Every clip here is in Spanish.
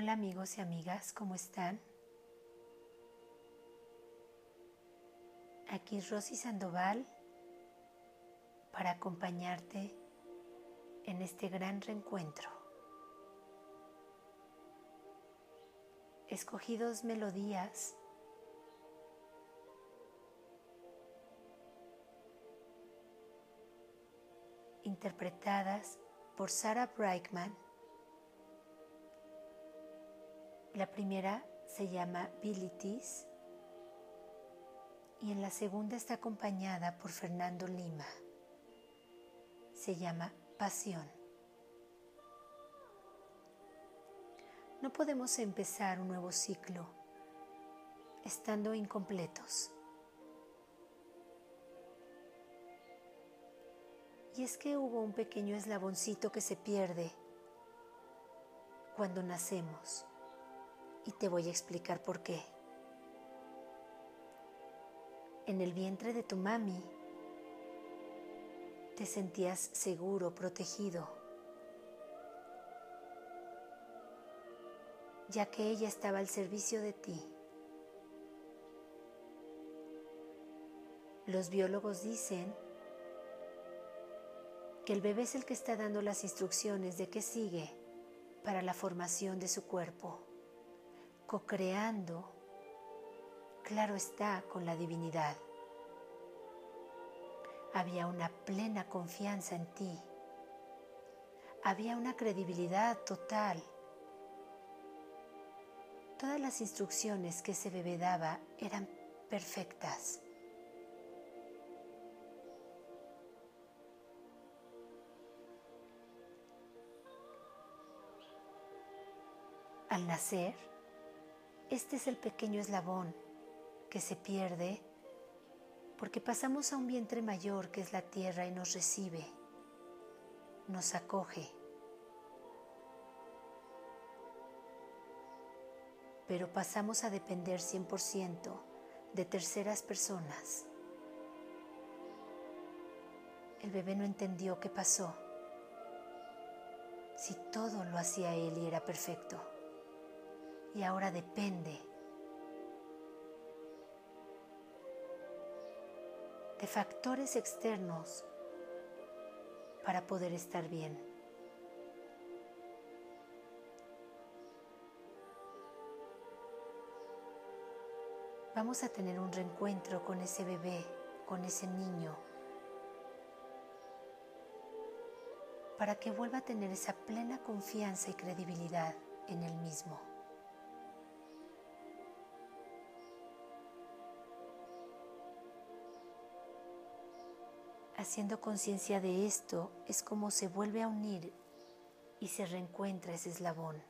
Hola amigos y amigas, ¿cómo están? Aquí Rosy Sandoval para acompañarte en este gran reencuentro. Escogí dos melodías interpretadas por Sarah Brightman. La primera se llama Abilities y en la segunda está acompañada por Fernando Lima. Se llama Pasión. No podemos empezar un nuevo ciclo estando incompletos. Y es que hubo un pequeño eslaboncito que se pierde cuando nacemos. Y te voy a explicar por qué. En el vientre de tu mami te sentías seguro, protegido, ya que ella estaba al servicio de ti. Los biólogos dicen que el bebé es el que está dando las instrucciones de qué sigue para la formación de su cuerpo, co-creando, claro está, con la divinidad. Había una plena confianza en ti. Había una credibilidad total. Todas las instrucciones que ese bebé daba eran perfectas. Al nacer, este es el pequeño eslabón que se pierde porque pasamos a un vientre mayor que es la tierra y nos recibe, nos acoge. Pero pasamos a depender 100% de terceras personas. El bebé no entendió qué pasó, si todo lo hacía él y era perfecto y ahora depende de factores externos para poder estar bien. Vamos a tener un reencuentro con ese bebé, con ese niño, para que vuelva a tener esa plena confianza y credibilidad en él mismo. Haciendo conciencia de esto es como se vuelve a unir y se reencuentra ese eslabón.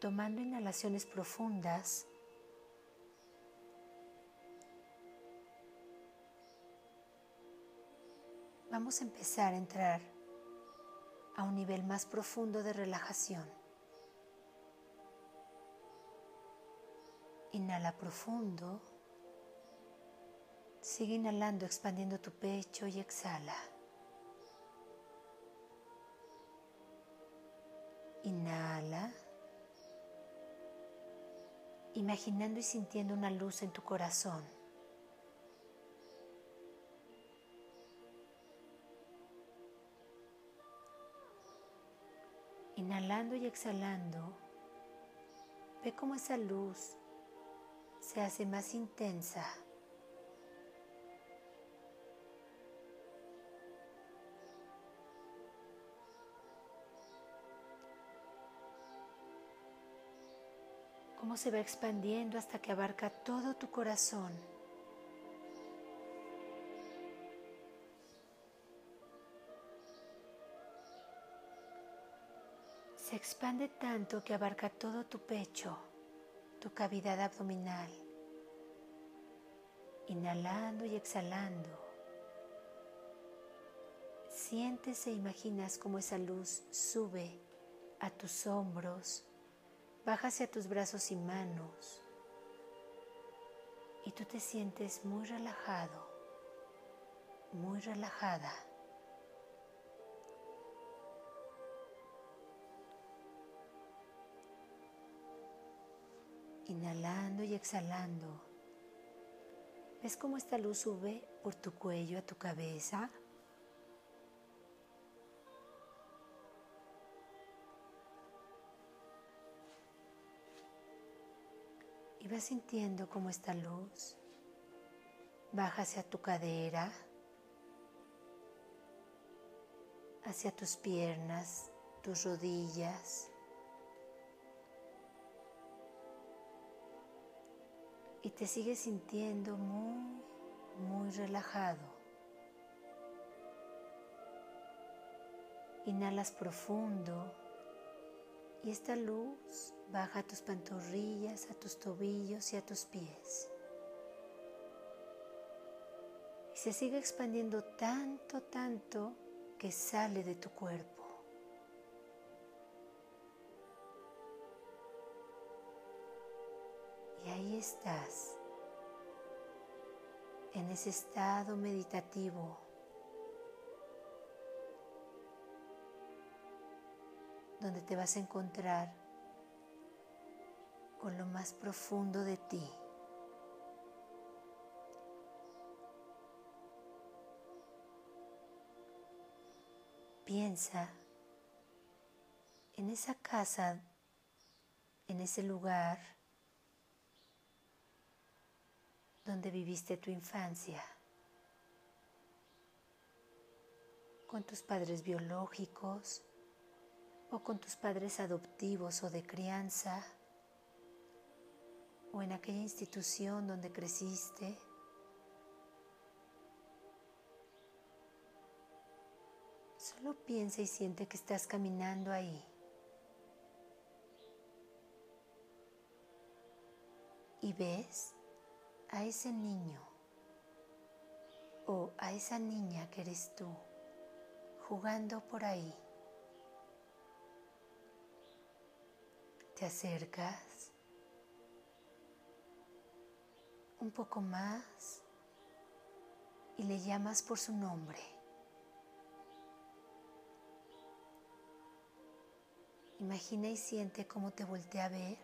Tomando inhalaciones profundas, vamos a empezar a entrar a un nivel más profundo de relajación. Inhala profundo. Sigue inhalando, expandiendo tu pecho y exhala. Inhala. Imaginando y sintiendo una luz en tu corazón. Inhalando y exhalando, ve cómo esa luz se hace más intensa. Cómo se va expandiendo hasta que abarca todo tu corazón. Se expande tanto que abarca todo tu pecho, tu cavidad abdominal. Inhalando y exhalando. Sientes e imaginas cómo esa luz sube a tus hombros, baja hacia tus brazos y manos, y tú te sientes muy relajado, muy relajada. Inhalando y exhalando. ¿Ves cómo esta luz sube por tu cuello a tu cabeza? Y vas sintiendo cómo esta luz baja hacia tu cadera, hacia tus piernas, tus rodillas. Y te sigues sintiendo muy, muy relajado. Inhalas profundo y esta luz baja a tus pantorrillas, a tus tobillos y a tus pies. Y se sigue expandiendo tanto, tanto que sale de tu cuerpo. En ese estado meditativo donde te vas a encontrar con lo más profundo de ti. Piensa en esa casa, en ese lugar donde viviste tu infancia, con tus padres biológicos, o con tus padres adoptivos o de crianza o en aquella institución donde creciste. Solo piensa y siente que estás caminando ahí. Y ves a ese niño o a esa niña que eres tú jugando por ahí. Te acercas un poco más y le llamas por su nombre. Imagina y siente cómo te voltea a ver.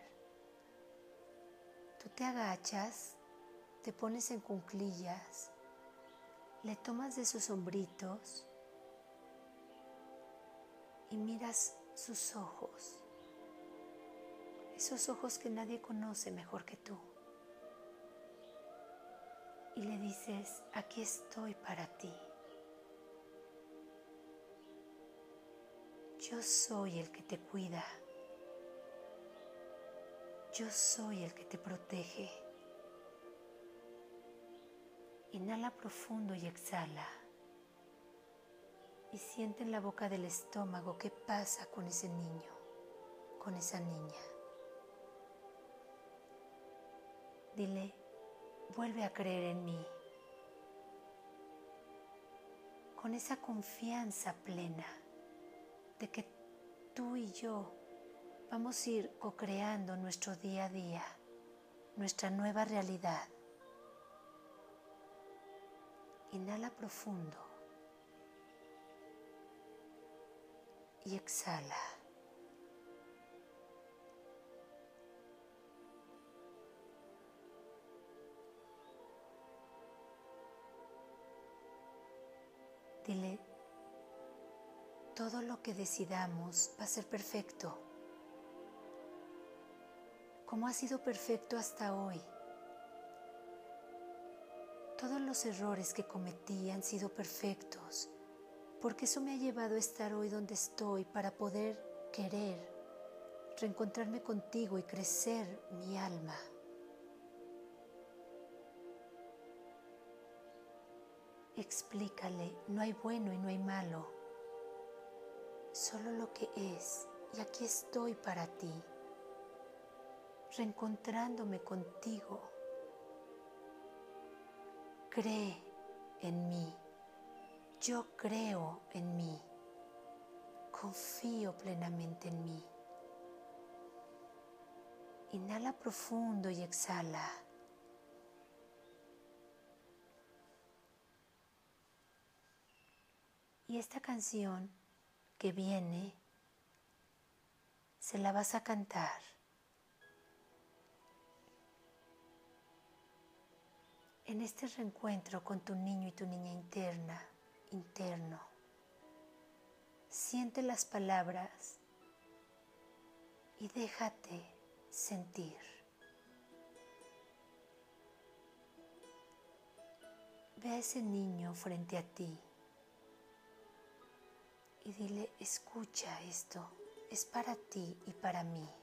Tú te agachas, te pones en cunclillas, le tomas de sus hombritos y miras sus ojos esos ojos que nadie conoce mejor que tú. Y le dices, aquí estoy para ti. Yo soy el que te cuida. Yo soy el que te protege. Inhala profundo y exhala. Y siente en la boca del estómago qué pasa con ese niño, con esa niña. Dile, vuelve a creer en mí. Con esa confianza plena de que tú y yo vamos a ir co-creando nuestro día a día, nuestra nueva realidad. Inhala profundo y exhala. Dile, todo lo que decidamos va a ser perfecto, como ha sido perfecto hasta hoy. Todos los errores que cometí han sido perfectos, porque eso me ha llevado a estar hoy donde estoy para poder querer, reencontrarme contigo y crecer mi alma. Explícale, no hay bueno y no hay malo, solo lo que es, y aquí estoy para ti, reencontrándome contigo cree en mí, yo creo en mí, confío plenamente en mí. Inhala profundo y exhala. Y esta canción que viene, se la vas a cantar En este reencuentro con tu niño y tu niña interna, interno, siente las palabras y déjate sentir. Ve a ese niño frente a ti y dile, escucha esto, es para ti y para mí.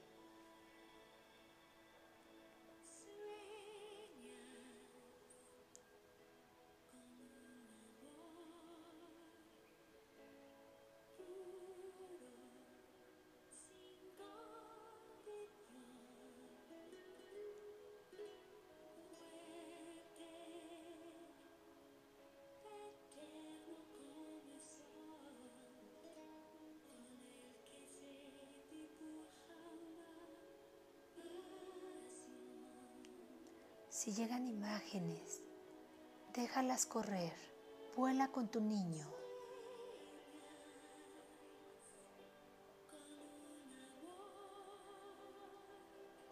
Si llegan imágenes, déjalas correr, vuela con tu niño.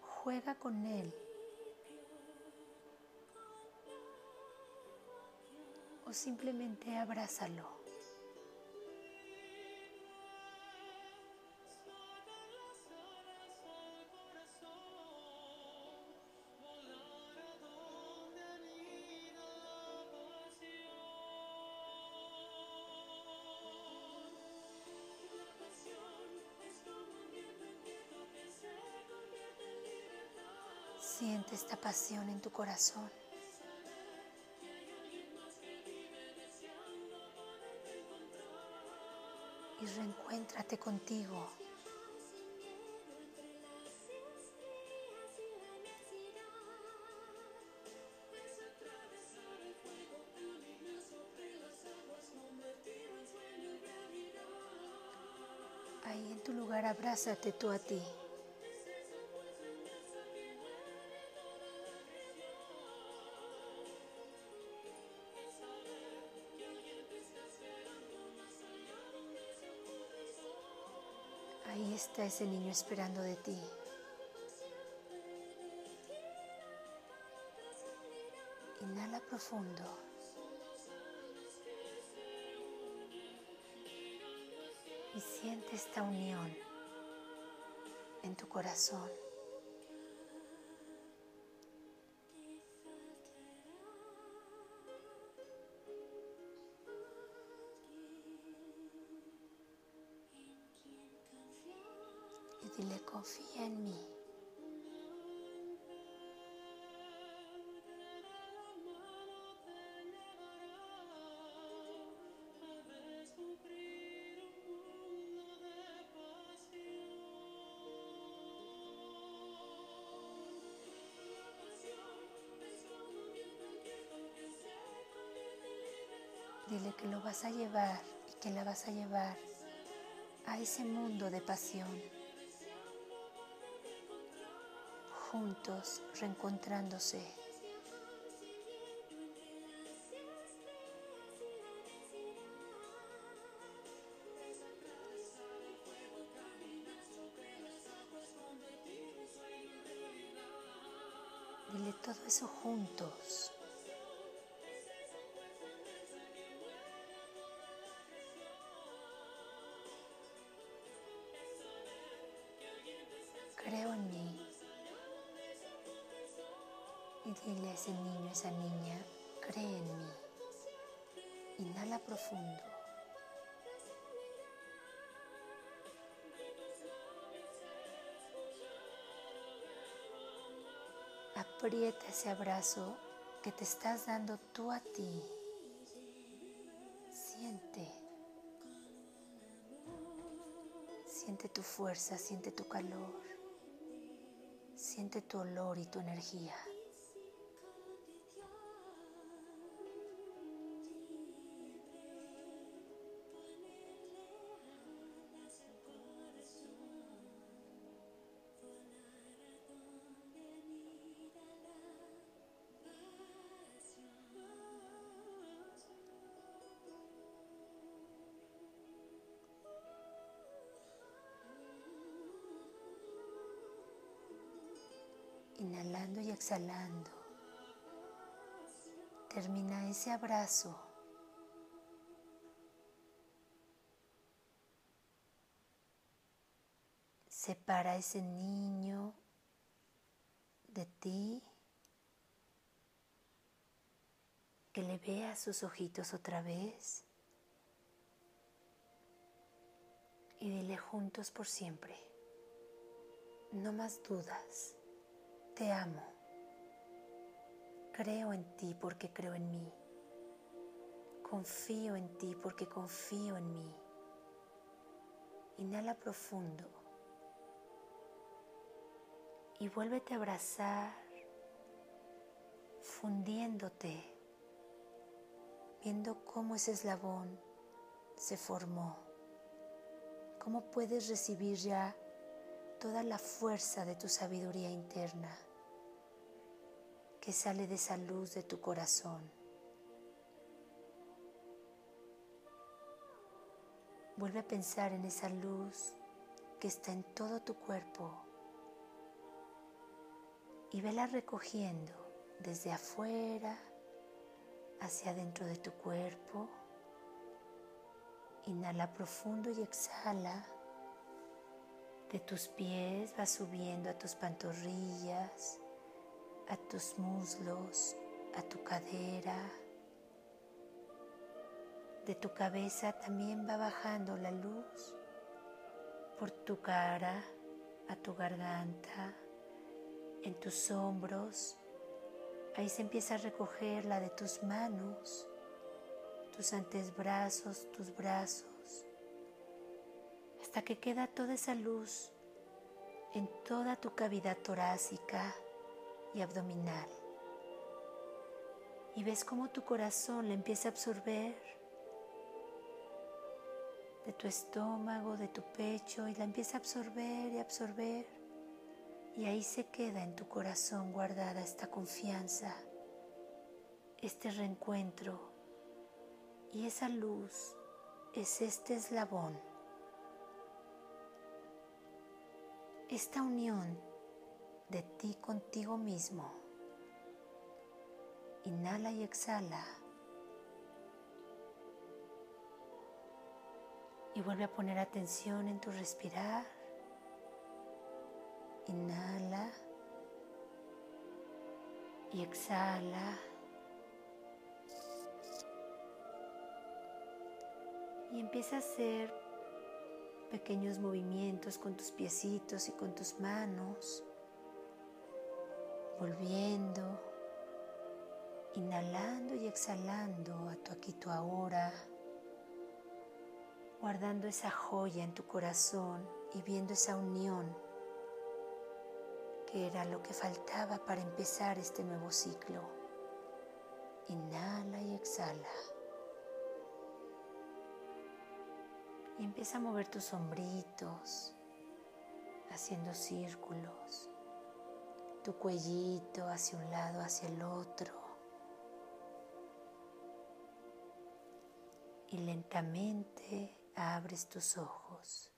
Juega con él. O simplemente abrázalo. Siente esta pasión en tu corazón. Y reencuéntrate contigo. Ahí en tu lugar abrázate tú a ti. Está ese niño esperando de ti. Inhala profundo. Y siente esta unión en tu corazón. Dile confía en mí. Dile que lo vas a llevar y que la vas a llevar a ese mundo de pasión. Juntos reencontrándose. Dile todo eso juntos. Esa niña, cree en mí. Inhala profundo. Aprieta ese abrazo que te estás dando tú a ti. Siente. Siente tu fuerza, siente tu calor. Siente tu olor y tu energía. Y exhalando. Termina ese abrazo. Separa ese niño de ti. Que le vea sus ojitos otra vez. Y dile juntos por siempre. No más dudas. Te amo. Creo en ti porque creo en mí. Confío en ti porque confío en mí. Inhala profundo. Y vuélvete a abrazar, fundiéndote, viendo cómo ese eslabón se formó, cómo puedes recibir ya toda la fuerza de tu sabiduría interna que sale de esa luz de tu corazón. Vuelve a pensar en esa luz que está en todo tu cuerpo y vela recogiendo desde afuera hacia adentro de tu cuerpo. Inhala profundo y exhala. De tus pies va subiendo a tus pantorrillas, a tus muslos, a tu cadera. De tu cabeza también va bajando la luz por tu cara, a tu garganta, en tus hombros. Ahí se empieza a recoger la de tus manos, tus antebrazos, tus brazos, hasta que queda toda esa luz en toda tu cavidad torácica y abdominal. Y ves cómo tu corazón le empieza a absorber de tu estómago, de tu pecho, y la empieza a absorber y absorber. Y ahí se queda en tu corazón guardada esta confianza, este reencuentro. Y esa luz es este eslabón, esta unión de ti contigo mismo. Inhala y exhala. Y vuelve a poner atención en tu respirar. Inhala y exhala. Y empieza a hacer pequeños movimientos con tus piecitos y con tus manos volviendo, inhalando y exhalando a tu aquí, tu ahora, guardando esa joya en tu corazón y viendo esa unión que era lo que faltaba para empezar este nuevo ciclo. Inhala y exhala. Y empieza a mover tus hombritos, haciendo círculos tu cuellito hacia un lado, hacia el otro. Y lentamente abres tus ojos.